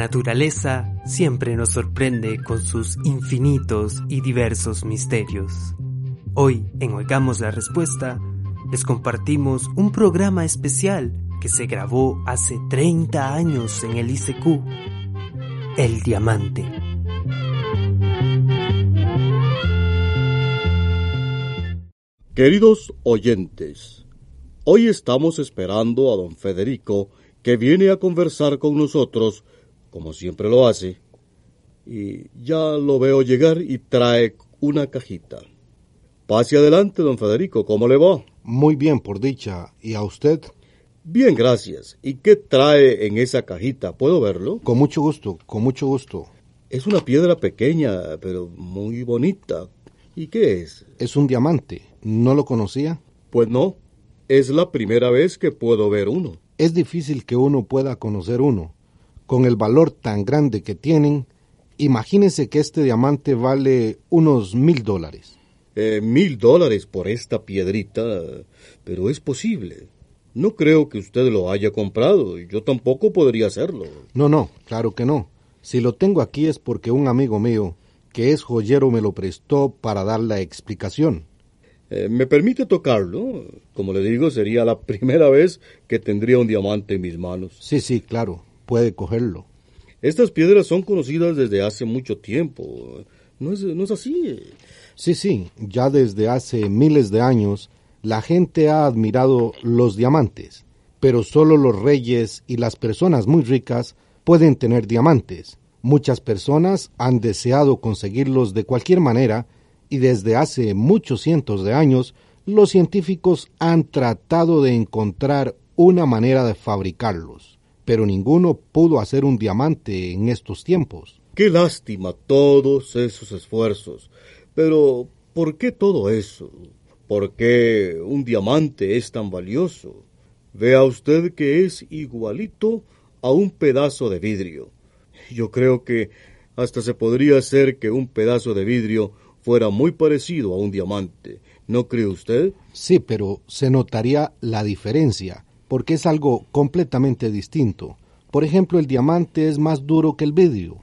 Naturaleza siempre nos sorprende con sus infinitos y diversos misterios. Hoy, en Oigamos la Respuesta, les compartimos un programa especial que se grabó hace 30 años en el ICQ, El Diamante. Queridos oyentes, hoy estamos esperando a don Federico que viene a conversar con nosotros como siempre lo hace, y ya lo veo llegar y trae una cajita. Pase adelante, don Federico, ¿cómo le va? Muy bien, por dicha. ¿Y a usted? Bien, gracias. ¿Y qué trae en esa cajita? ¿Puedo verlo? Con mucho gusto, con mucho gusto. Es una piedra pequeña, pero muy bonita. ¿Y qué es? Es un diamante. ¿No lo conocía? Pues no. Es la primera vez que puedo ver uno. Es difícil que uno pueda conocer uno con el valor tan grande que tienen, imagínense que este diamante vale unos mil dólares. Eh, mil dólares por esta piedrita, pero es posible. No creo que usted lo haya comprado, y yo tampoco podría hacerlo. No, no, claro que no. Si lo tengo aquí es porque un amigo mío, que es joyero, me lo prestó para dar la explicación. Eh, ¿Me permite tocarlo? Como le digo, sería la primera vez que tendría un diamante en mis manos. Sí, sí, claro puede cogerlo. Estas piedras son conocidas desde hace mucho tiempo. ¿No es, ¿No es así? Sí, sí, ya desde hace miles de años la gente ha admirado los diamantes, pero solo los reyes y las personas muy ricas pueden tener diamantes. Muchas personas han deseado conseguirlos de cualquier manera y desde hace muchos cientos de años los científicos han tratado de encontrar una manera de fabricarlos pero ninguno pudo hacer un diamante en estos tiempos. Qué lástima todos esos esfuerzos. Pero, ¿por qué todo eso? ¿Por qué un diamante es tan valioso? Vea usted que es igualito a un pedazo de vidrio. Yo creo que hasta se podría hacer que un pedazo de vidrio fuera muy parecido a un diamante. ¿No cree usted? Sí, pero se notaría la diferencia porque es algo completamente distinto. Por ejemplo, el diamante es más duro que el vidrio.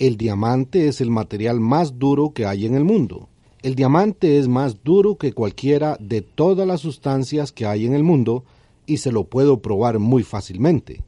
El diamante es el material más duro que hay en el mundo. El diamante es más duro que cualquiera de todas las sustancias que hay en el mundo y se lo puedo probar muy fácilmente.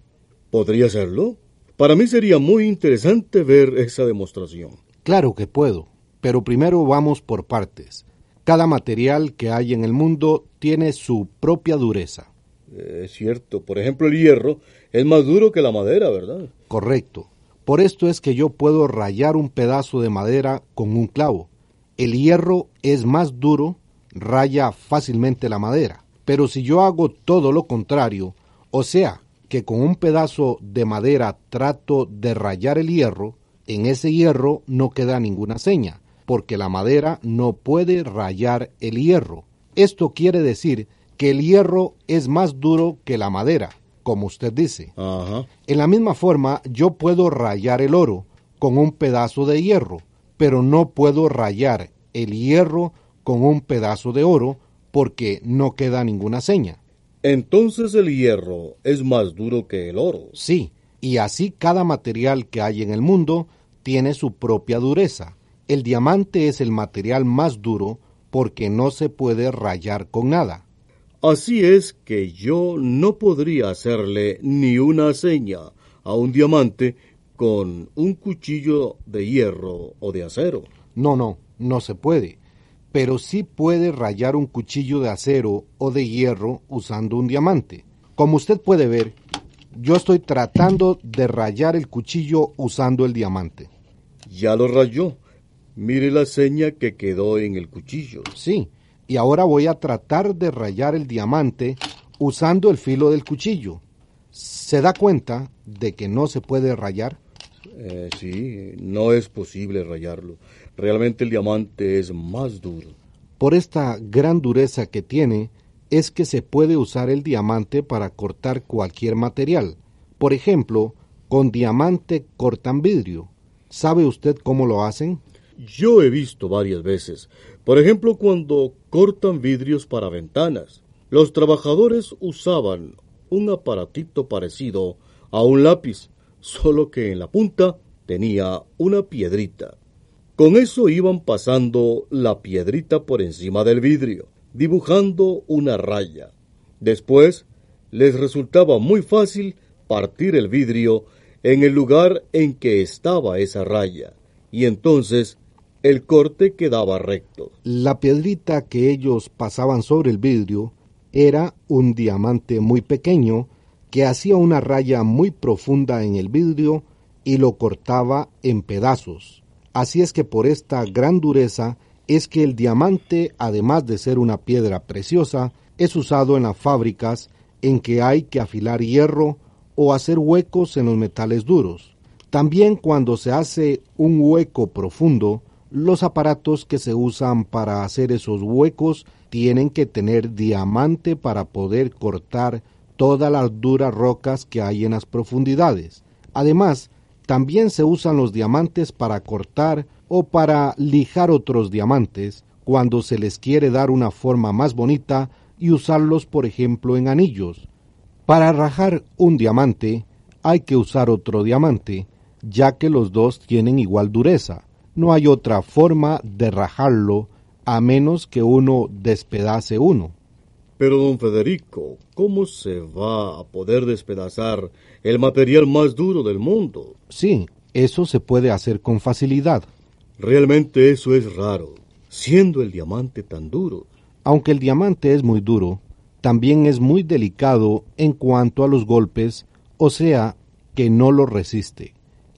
¿Podría serlo? Para mí sería muy interesante ver esa demostración. Claro que puedo, pero primero vamos por partes. Cada material que hay en el mundo tiene su propia dureza. Es cierto. Por ejemplo, el hierro es más duro que la madera, ¿verdad? Correcto. Por esto es que yo puedo rayar un pedazo de madera con un clavo. El hierro es más duro, raya fácilmente la madera. Pero si yo hago todo lo contrario, o sea, que con un pedazo de madera trato de rayar el hierro, en ese hierro no queda ninguna seña, porque la madera no puede rayar el hierro. Esto quiere decir que el hierro es más duro que la madera, como usted dice. En la misma forma, yo puedo rayar el oro con un pedazo de hierro, pero no puedo rayar el hierro con un pedazo de oro porque no queda ninguna seña. Entonces el hierro es más duro que el oro. Sí, y así cada material que hay en el mundo tiene su propia dureza. El diamante es el material más duro porque no se puede rayar con nada. Así es que yo no podría hacerle ni una seña a un diamante con un cuchillo de hierro o de acero. No, no, no se puede. Pero sí puede rayar un cuchillo de acero o de hierro usando un diamante. Como usted puede ver, yo estoy tratando de rayar el cuchillo usando el diamante. Ya lo rayó. Mire la seña que quedó en el cuchillo. Sí, y ahora voy a tratar de rayar el diamante usando el filo del cuchillo. ¿Se da cuenta de que no se puede rayar? Eh, sí, no es posible rayarlo. Realmente el diamante es más duro. Por esta gran dureza que tiene, es que se puede usar el diamante para cortar cualquier material. Por ejemplo, con diamante cortan vidrio. ¿Sabe usted cómo lo hacen? Yo he visto varias veces. Por ejemplo, cuando cortan vidrios para ventanas. Los trabajadores usaban un aparatito parecido a un lápiz. solo que en la punta tenía una piedrita. Con eso iban pasando la piedrita por encima del vidrio, dibujando una raya. Después les resultaba muy fácil partir el vidrio en el lugar en que estaba esa raya, y entonces el corte quedaba recto. La piedrita que ellos pasaban sobre el vidrio era un diamante muy pequeño que hacía una raya muy profunda en el vidrio y lo cortaba en pedazos. Así es que por esta gran dureza es que el diamante, además de ser una piedra preciosa, es usado en las fábricas en que hay que afilar hierro o hacer huecos en los metales duros. También cuando se hace un hueco profundo, los aparatos que se usan para hacer esos huecos tienen que tener diamante para poder cortar todas las duras rocas que hay en las profundidades. Además, también se usan los diamantes para cortar o para lijar otros diamantes cuando se les quiere dar una forma más bonita y usarlos, por ejemplo, en anillos. Para rajar un diamante hay que usar otro diamante, ya que los dos tienen igual dureza. No hay otra forma de rajarlo a menos que uno despedace uno. Pero, don Federico, ¿cómo se va a poder despedazar el material más duro del mundo? Sí, eso se puede hacer con facilidad. Realmente eso es raro, siendo el diamante tan duro. Aunque el diamante es muy duro, también es muy delicado en cuanto a los golpes, o sea, que no lo resiste.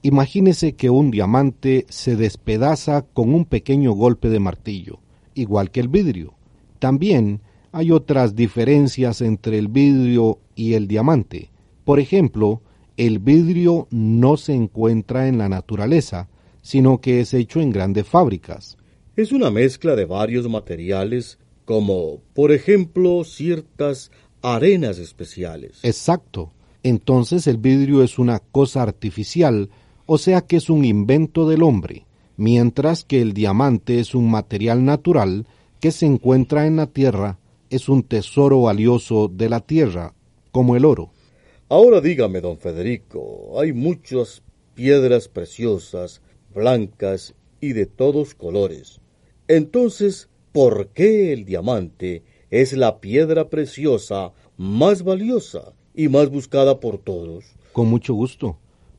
Imagínese que un diamante se despedaza con un pequeño golpe de martillo, igual que el vidrio. También hay otras diferencias entre el vidrio y el diamante. Por ejemplo, el vidrio no se encuentra en la naturaleza, sino que es hecho en grandes fábricas. Es una mezcla de varios materiales, como, por ejemplo, ciertas arenas especiales. Exacto. Entonces el vidrio es una cosa artificial, o sea que es un invento del hombre, mientras que el diamante es un material natural que se encuentra en la tierra es un tesoro valioso de la tierra, como el oro. Ahora dígame, don Federico, hay muchas piedras preciosas, blancas y de todos colores. Entonces, ¿por qué el diamante es la piedra preciosa más valiosa y más buscada por todos? Con mucho gusto.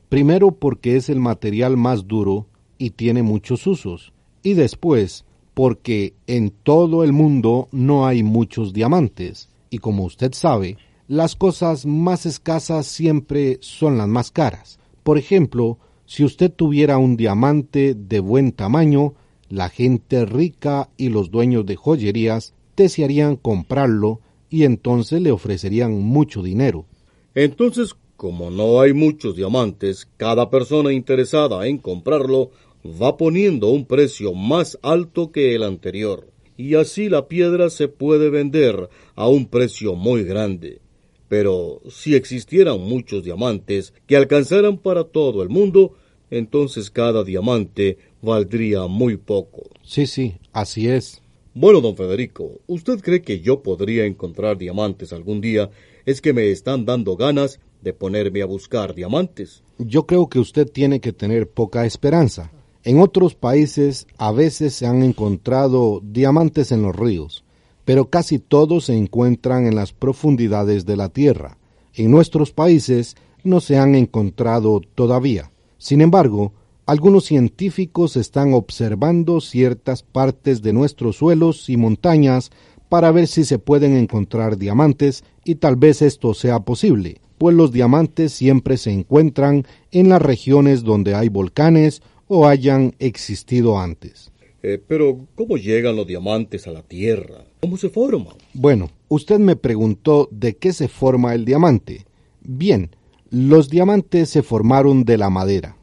Primero porque es el material más duro y tiene muchos usos. Y después porque en todo el mundo no hay muchos diamantes, y como usted sabe, las cosas más escasas siempre son las más caras. Por ejemplo, si usted tuviera un diamante de buen tamaño, la gente rica y los dueños de joyerías desearían comprarlo y entonces le ofrecerían mucho dinero. Entonces, como no hay muchos diamantes, cada persona interesada en comprarlo va poniendo un precio más alto que el anterior, y así la piedra se puede vender a un precio muy grande. Pero si existieran muchos diamantes que alcanzaran para todo el mundo, entonces cada diamante valdría muy poco. Sí, sí, así es. Bueno, don Federico, ¿usted cree que yo podría encontrar diamantes algún día? Es que me están dando ganas de ponerme a buscar diamantes. Yo creo que usted tiene que tener poca esperanza. En otros países a veces se han encontrado diamantes en los ríos, pero casi todos se encuentran en las profundidades de la tierra. En nuestros países no se han encontrado todavía. Sin embargo, algunos científicos están observando ciertas partes de nuestros suelos y montañas para ver si se pueden encontrar diamantes y tal vez esto sea posible, pues los diamantes siempre se encuentran en las regiones donde hay volcanes o hayan existido antes. Eh, pero, ¿cómo llegan los diamantes a la Tierra? ¿Cómo se forman? Bueno, usted me preguntó de qué se forma el diamante. Bien, los diamantes se formaron de la madera.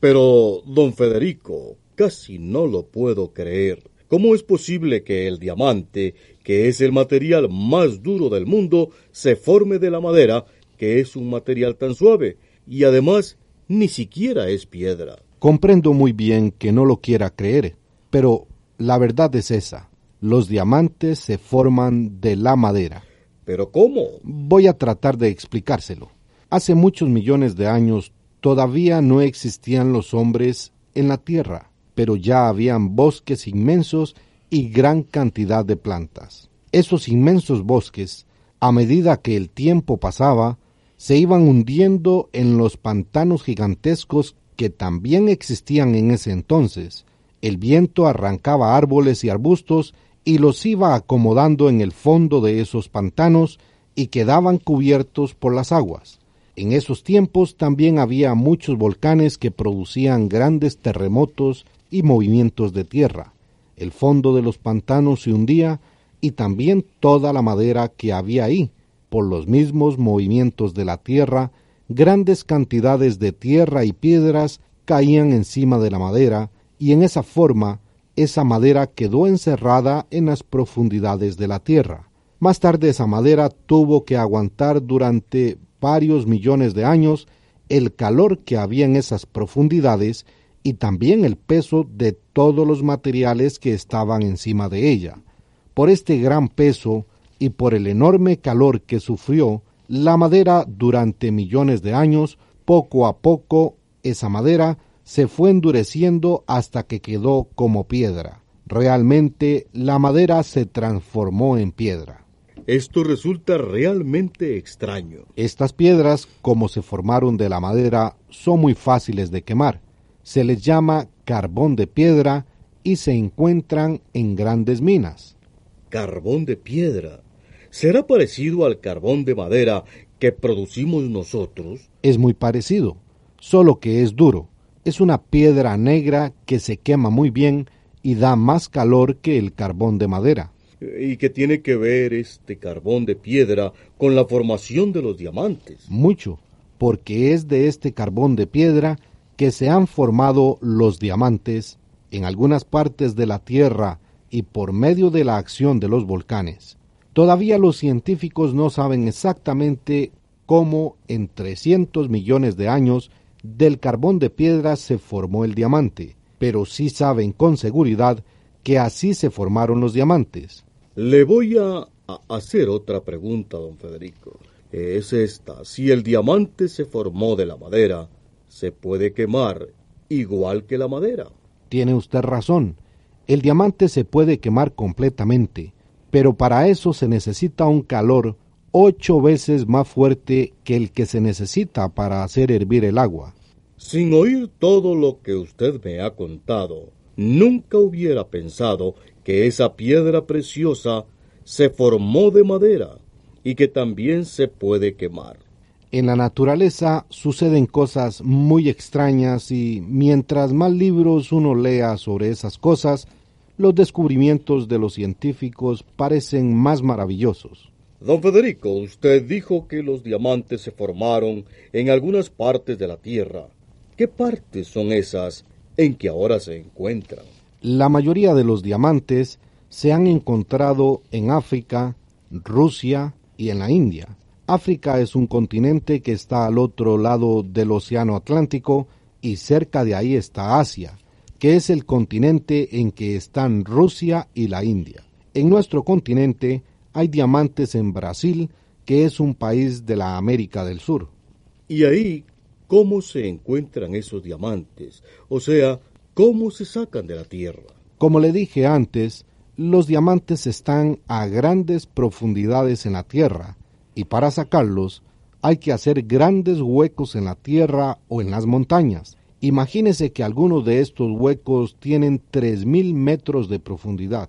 Pero, don Federico, casi no lo puedo creer. ¿Cómo es posible que el diamante, que es el material más duro del mundo, se forme de la madera, que es un material tan suave, y además ni siquiera es piedra? Comprendo muy bien que no lo quiera creer, pero la verdad es esa. Los diamantes se forman de la madera. ¿Pero cómo? Voy a tratar de explicárselo. Hace muchos millones de años todavía no existían los hombres en la tierra, pero ya habían bosques inmensos y gran cantidad de plantas. Esos inmensos bosques, a medida que el tiempo pasaba, se iban hundiendo en los pantanos gigantescos que también existían en ese entonces. El viento arrancaba árboles y arbustos y los iba acomodando en el fondo de esos pantanos y quedaban cubiertos por las aguas. En esos tiempos también había muchos volcanes que producían grandes terremotos y movimientos de tierra. El fondo de los pantanos se hundía y también toda la madera que había ahí, por los mismos movimientos de la tierra, grandes cantidades de tierra y piedras caían encima de la madera, y en esa forma esa madera quedó encerrada en las profundidades de la tierra. Más tarde esa madera tuvo que aguantar durante varios millones de años el calor que había en esas profundidades y también el peso de todos los materiales que estaban encima de ella. Por este gran peso y por el enorme calor que sufrió, la madera durante millones de años, poco a poco esa madera se fue endureciendo hasta que quedó como piedra. Realmente la madera se transformó en piedra. Esto resulta realmente extraño. Estas piedras, como se formaron de la madera, son muy fáciles de quemar. Se les llama carbón de piedra y se encuentran en grandes minas. Carbón de piedra. ¿Será parecido al carbón de madera que producimos nosotros? Es muy parecido, solo que es duro. Es una piedra negra que se quema muy bien y da más calor que el carbón de madera. ¿Y qué tiene que ver este carbón de piedra con la formación de los diamantes? Mucho, porque es de este carbón de piedra que se han formado los diamantes en algunas partes de la Tierra y por medio de la acción de los volcanes. Todavía los científicos no saben exactamente cómo en 300 millones de años del carbón de piedra se formó el diamante, pero sí saben con seguridad que así se formaron los diamantes. Le voy a hacer otra pregunta, don Federico. Es esta. Si el diamante se formó de la madera, se puede quemar igual que la madera. Tiene usted razón. El diamante se puede quemar completamente, pero para eso se necesita un calor ocho veces más fuerte que el que se necesita para hacer hervir el agua. Sin oír todo lo que usted me ha contado, nunca hubiera pensado que esa piedra preciosa se formó de madera y que también se puede quemar. En la naturaleza suceden cosas muy extrañas y mientras más libros uno lea sobre esas cosas, los descubrimientos de los científicos parecen más maravillosos. Don Federico, usted dijo que los diamantes se formaron en algunas partes de la Tierra. ¿Qué partes son esas en que ahora se encuentran? La mayoría de los diamantes se han encontrado en África, Rusia y en la India. África es un continente que está al otro lado del Océano Atlántico y cerca de ahí está Asia, que es el continente en que están Rusia y la India. En nuestro continente hay diamantes en Brasil, que es un país de la América del Sur. ¿Y ahí cómo se encuentran esos diamantes? O sea, ¿Cómo se sacan de la tierra? Como le dije antes, los diamantes están a grandes profundidades en la tierra y para sacarlos hay que hacer grandes huecos en la tierra o en las montañas. Imagínese que algunos de estos huecos tienen 3.000 metros de profundidad.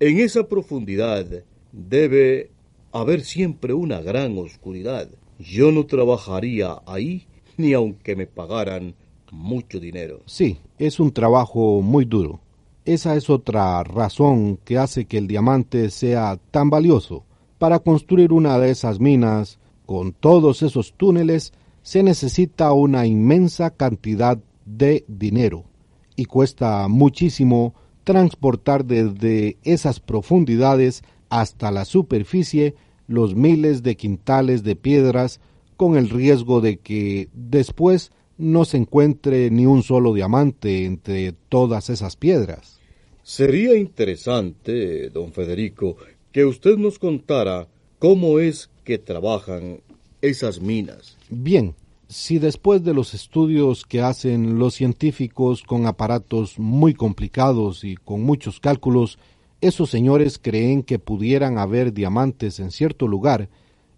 En esa profundidad debe haber siempre una gran oscuridad. Yo no trabajaría ahí ni aunque me pagaran mucho dinero. Sí, es un trabajo muy duro. Esa es otra razón que hace que el diamante sea tan valioso. Para construir una de esas minas, con todos esos túneles, se necesita una inmensa cantidad de dinero y cuesta muchísimo transportar desde esas profundidades hasta la superficie los miles de quintales de piedras con el riesgo de que después no se encuentre ni un solo diamante entre todas esas piedras. Sería interesante, don Federico, que usted nos contara cómo es que trabajan esas minas. Bien, si después de los estudios que hacen los científicos con aparatos muy complicados y con muchos cálculos, esos señores creen que pudieran haber diamantes en cierto lugar,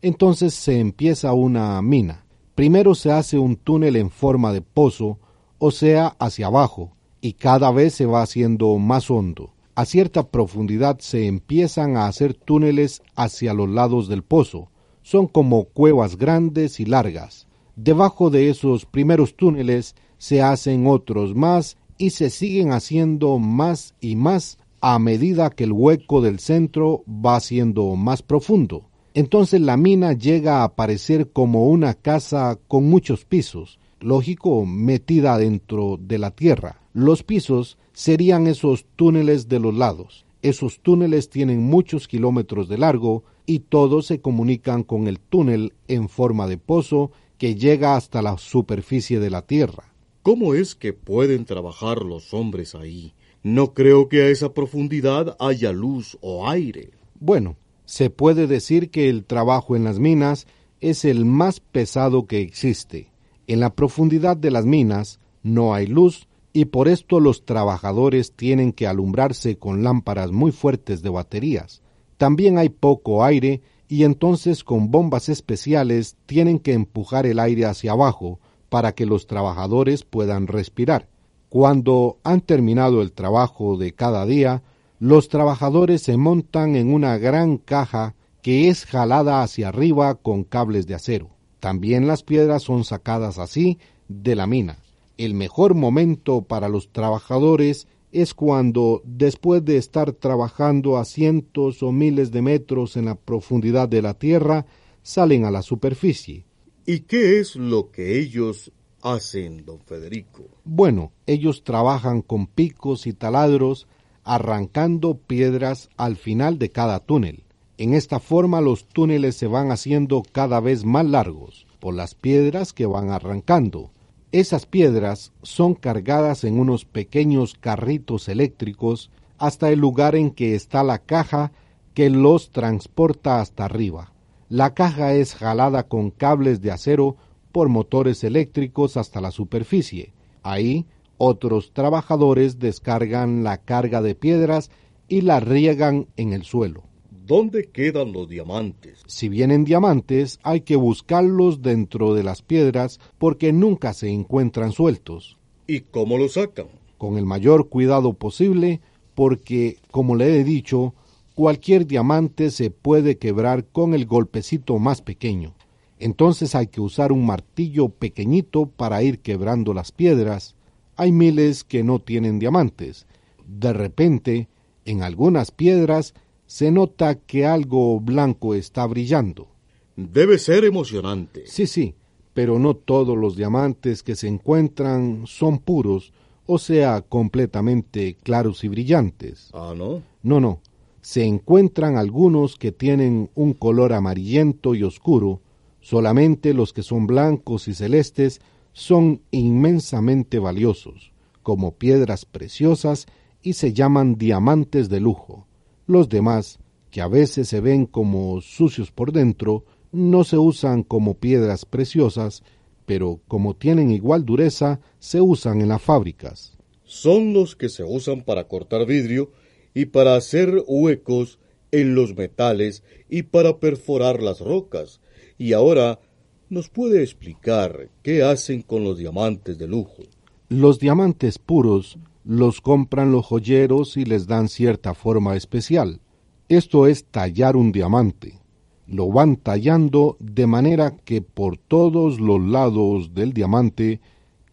entonces se empieza una mina. Primero se hace un túnel en forma de pozo, o sea, hacia abajo, y cada vez se va haciendo más hondo. A cierta profundidad se empiezan a hacer túneles hacia los lados del pozo. Son como cuevas grandes y largas. Debajo de esos primeros túneles se hacen otros más y se siguen haciendo más y más a medida que el hueco del centro va siendo más profundo. Entonces la mina llega a parecer como una casa con muchos pisos, lógico, metida dentro de la tierra. Los pisos serían esos túneles de los lados. Esos túneles tienen muchos kilómetros de largo y todos se comunican con el túnel en forma de pozo que llega hasta la superficie de la tierra. ¿Cómo es que pueden trabajar los hombres ahí? No creo que a esa profundidad haya luz o aire. Bueno, se puede decir que el trabajo en las minas es el más pesado que existe. En la profundidad de las minas no hay luz y por esto los trabajadores tienen que alumbrarse con lámparas muy fuertes de baterías. También hay poco aire y entonces con bombas especiales tienen que empujar el aire hacia abajo para que los trabajadores puedan respirar. Cuando han terminado el trabajo de cada día, los trabajadores se montan en una gran caja que es jalada hacia arriba con cables de acero. También las piedras son sacadas así de la mina. El mejor momento para los trabajadores es cuando, después de estar trabajando a cientos o miles de metros en la profundidad de la tierra, salen a la superficie. ¿Y qué es lo que ellos hacen, don Federico? Bueno, ellos trabajan con picos y taladros, arrancando piedras al final de cada túnel. En esta forma los túneles se van haciendo cada vez más largos por las piedras que van arrancando. Esas piedras son cargadas en unos pequeños carritos eléctricos hasta el lugar en que está la caja que los transporta hasta arriba. La caja es jalada con cables de acero por motores eléctricos hasta la superficie. Ahí otros trabajadores descargan la carga de piedras y la riegan en el suelo. ¿Dónde quedan los diamantes? Si vienen diamantes, hay que buscarlos dentro de las piedras porque nunca se encuentran sueltos. ¿Y cómo los sacan? Con el mayor cuidado posible porque, como le he dicho, cualquier diamante se puede quebrar con el golpecito más pequeño. Entonces hay que usar un martillo pequeñito para ir quebrando las piedras. Hay miles que no tienen diamantes. De repente, en algunas piedras se nota que algo blanco está brillando. Debe ser emocionante. Sí, sí, pero no todos los diamantes que se encuentran son puros, o sea, completamente claros y brillantes. Ah, ¿no? No, no. Se encuentran algunos que tienen un color amarillento y oscuro, Solamente los que son blancos y celestes son inmensamente valiosos, como piedras preciosas y se llaman diamantes de lujo. Los demás, que a veces se ven como sucios por dentro, no se usan como piedras preciosas, pero como tienen igual dureza, se usan en las fábricas. Son los que se usan para cortar vidrio y para hacer huecos en los metales y para perforar las rocas, y ahora, ¿nos puede explicar qué hacen con los diamantes de lujo? Los diamantes puros los compran los joyeros y les dan cierta forma especial. Esto es tallar un diamante. Lo van tallando de manera que por todos los lados del diamante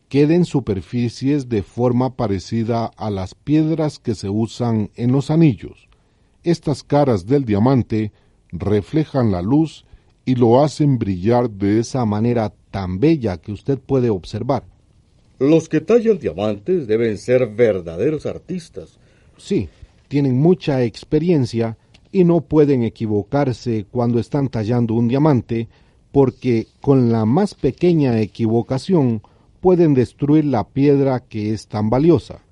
queden superficies de forma parecida a las piedras que se usan en los anillos. Estas caras del diamante reflejan la luz y lo hacen brillar de esa manera tan bella que usted puede observar. Los que tallan diamantes deben ser verdaderos artistas. Sí, tienen mucha experiencia y no pueden equivocarse cuando están tallando un diamante, porque con la más pequeña equivocación pueden destruir la piedra que es tan valiosa.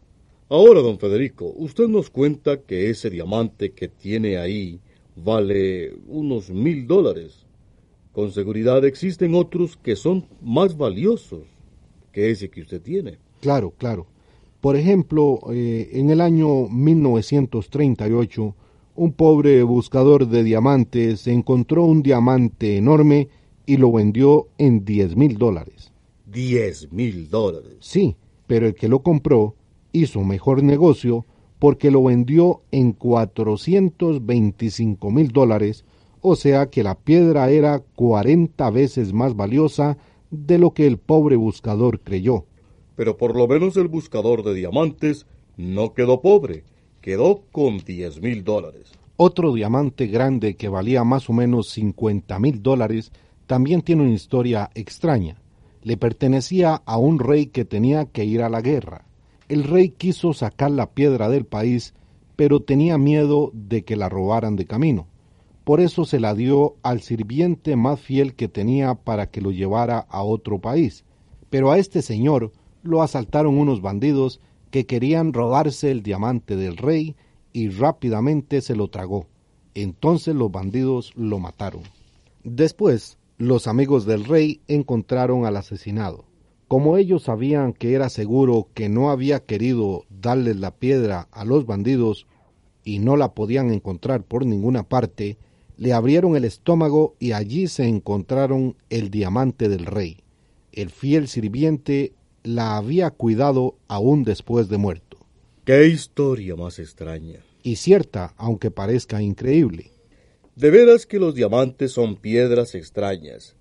Ahora, don Federico, usted nos cuenta que ese diamante que tiene ahí vale unos mil dólares. Con seguridad existen otros que son más valiosos que ese que usted tiene. Claro, claro. Por ejemplo, eh, en el año 1938, un pobre buscador de diamantes encontró un diamante enorme y lo vendió en 10 mil dólares. ¿10 mil dólares? Sí, pero el que lo compró hizo mejor negocio porque lo vendió en 425 mil dólares, o sea que la piedra era 40 veces más valiosa de lo que el pobre buscador creyó. Pero por lo menos el buscador de diamantes no quedó pobre, quedó con 10 mil dólares. Otro diamante grande que valía más o menos 50 mil dólares también tiene una historia extraña. Le pertenecía a un rey que tenía que ir a la guerra. El rey quiso sacar la piedra del país, pero tenía miedo de que la robaran de camino. Por eso se la dio al sirviente más fiel que tenía para que lo llevara a otro país. Pero a este señor lo asaltaron unos bandidos que querían robarse el diamante del rey y rápidamente se lo tragó. Entonces los bandidos lo mataron. Después, los amigos del rey encontraron al asesinado. Como ellos sabían que era seguro que no había querido darles la piedra a los bandidos y no la podían encontrar por ninguna parte, le abrieron el estómago y allí se encontraron el diamante del rey. El fiel sirviente la había cuidado aún después de muerto. ¡Qué historia más extraña! Y cierta, aunque parezca increíble. De veras que los diamantes son piedras extrañas,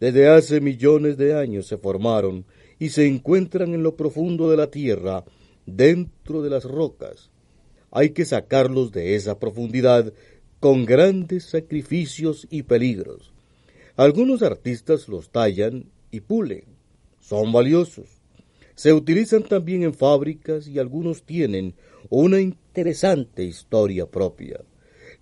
desde hace millones de años se formaron y se encuentran en lo profundo de la tierra, dentro de las rocas. Hay que sacarlos de esa profundidad con grandes sacrificios y peligros. Algunos artistas los tallan y pulen. Son valiosos. Se utilizan también en fábricas y algunos tienen una interesante historia propia.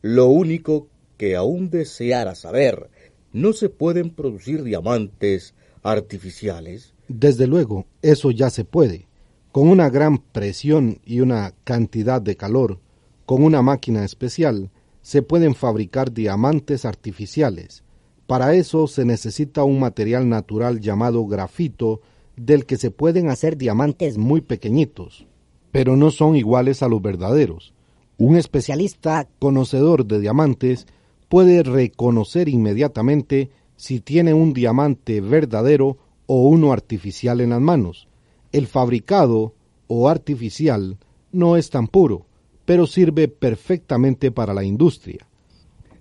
Lo único que aún deseara saber ¿No se pueden producir diamantes artificiales? Desde luego, eso ya se puede. Con una gran presión y una cantidad de calor, con una máquina especial, se pueden fabricar diamantes artificiales. Para eso se necesita un material natural llamado grafito, del que se pueden hacer diamantes muy pequeñitos, pero no son iguales a los verdaderos. Un especialista conocedor de diamantes puede reconocer inmediatamente si tiene un diamante verdadero o uno artificial en las manos. El fabricado o artificial no es tan puro, pero sirve perfectamente para la industria.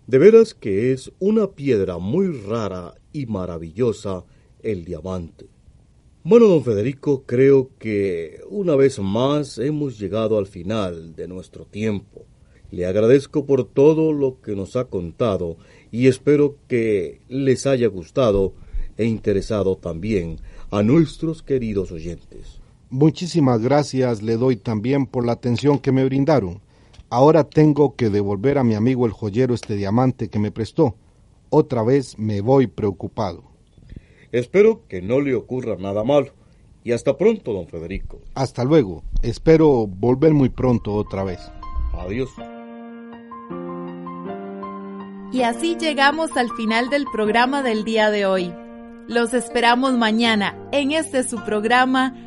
De veras que es una piedra muy rara y maravillosa el diamante. Bueno, don Federico, creo que una vez más hemos llegado al final de nuestro tiempo. Le agradezco por todo lo que nos ha contado y espero que les haya gustado e interesado también a nuestros queridos oyentes. Muchísimas gracias le doy también por la atención que me brindaron. Ahora tengo que devolver a mi amigo el joyero este diamante que me prestó. Otra vez me voy preocupado. Espero que no le ocurra nada malo. Y hasta pronto, don Federico. Hasta luego. Espero volver muy pronto otra vez. Adiós. Y así llegamos al final del programa del día de hoy. Los esperamos mañana en este su programa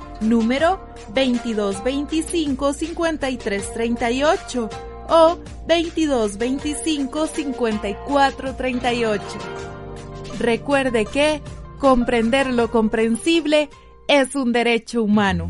número 2225-5338 o 2225-5438. Recuerde que comprender lo comprensible es un derecho humano.